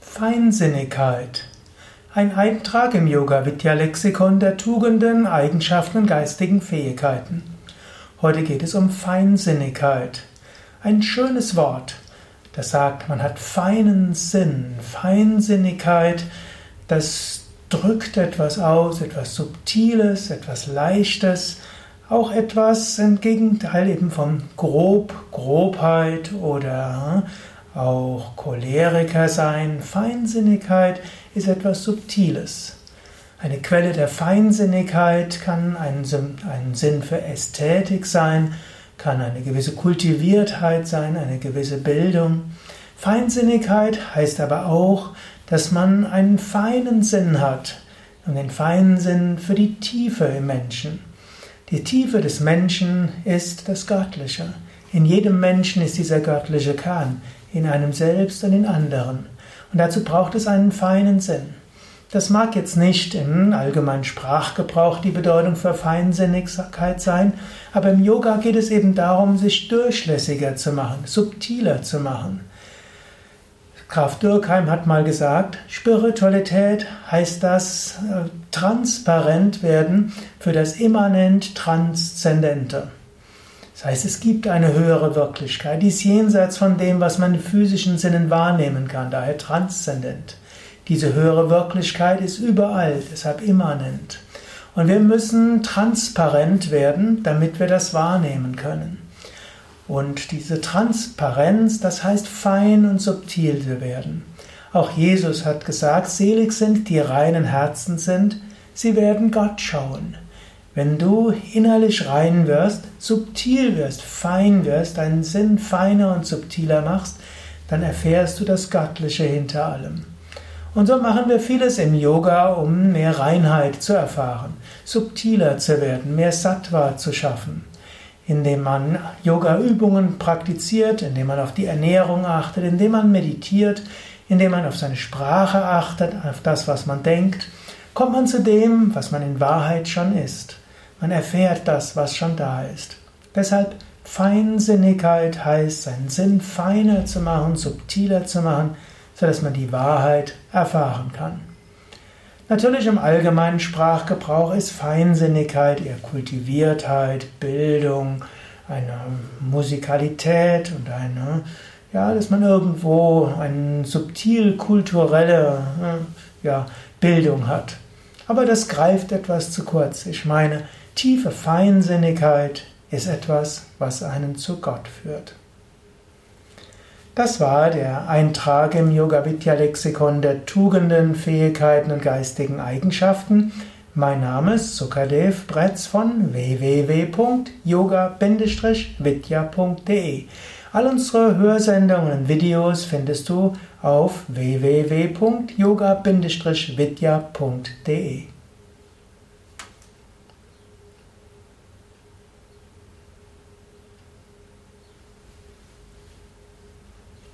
Feinsinnigkeit. Ein Eintrag im Yoga Vidya Lexikon der Tugenden, Eigenschaften und geistigen Fähigkeiten. Heute geht es um Feinsinnigkeit. Ein schönes Wort, das sagt, man hat feinen Sinn. Feinsinnigkeit, das drückt etwas aus, etwas Subtiles, etwas Leichtes, auch etwas im Gegenteil eben von grob, Grobheit oder auch Choleriker sein. Feinsinnigkeit ist etwas Subtiles. Eine Quelle der Feinsinnigkeit kann ein, Sinn für Ästhetik sein, kann eine gewisse Kultiviertheit sein, eine gewisse Bildung. Feinsinnigkeit heißt aber auch, dass man einen feinen Sinn hat und den feinen Sinn für die Tiefe im Menschen. Die Tiefe des Menschen ist das Göttliche. In jedem Menschen ist dieser göttliche Kern in einem selbst und in anderen. Und dazu braucht es einen feinen Sinn. Das mag jetzt nicht im allgemeinen Sprachgebrauch die Bedeutung für Feinsinnigkeit sein, aber im Yoga geht es eben darum, sich durchlässiger zu machen, subtiler zu machen. Graf Dürkheim hat mal gesagt, Spiritualität heißt das äh, transparent werden für das immanent Transzendente. Das heißt, es gibt eine höhere Wirklichkeit, die ist jenseits von dem, was man in physischen Sinnen wahrnehmen kann, daher transzendent. Diese höhere Wirklichkeit ist überall, deshalb immanent. Und wir müssen transparent werden, damit wir das wahrnehmen können. Und diese Transparenz, das heißt fein und subtil zu werden. Auch Jesus hat gesagt, selig sind, die reinen Herzen sind, sie werden Gott schauen. Wenn du innerlich rein wirst, subtil wirst, fein wirst, deinen Sinn feiner und subtiler machst, dann erfährst du das Göttliche hinter allem. Und so machen wir vieles im Yoga, um mehr Reinheit zu erfahren, subtiler zu werden, mehr Sattva zu schaffen. Indem man Yoga-Übungen praktiziert, indem man auf die Ernährung achtet, indem man meditiert, indem man auf seine Sprache achtet, auf das, was man denkt, kommt man zu dem, was man in Wahrheit schon ist. Man erfährt das, was schon da ist. Deshalb Feinsinnigkeit heißt, seinen Sinn feiner zu machen, subtiler zu machen, sodass man die Wahrheit erfahren kann. Natürlich im allgemeinen Sprachgebrauch ist Feinsinnigkeit eher Kultiviertheit, Bildung, eine Musikalität und eine, ja, dass man irgendwo eine subtil kulturelle ja, Bildung hat. Aber das greift etwas zu kurz. Ich meine, Tiefe Feinsinnigkeit ist etwas, was einen zu Gott führt. Das war der Eintrag im Yoga Vidya Lexikon der Tugenden, Fähigkeiten und geistigen Eigenschaften. Mein Name ist Sukadev Bretz von www.yoga-vidya.de. All unsere Hörsendungen und Videos findest du auf www.yoga-vidya.de.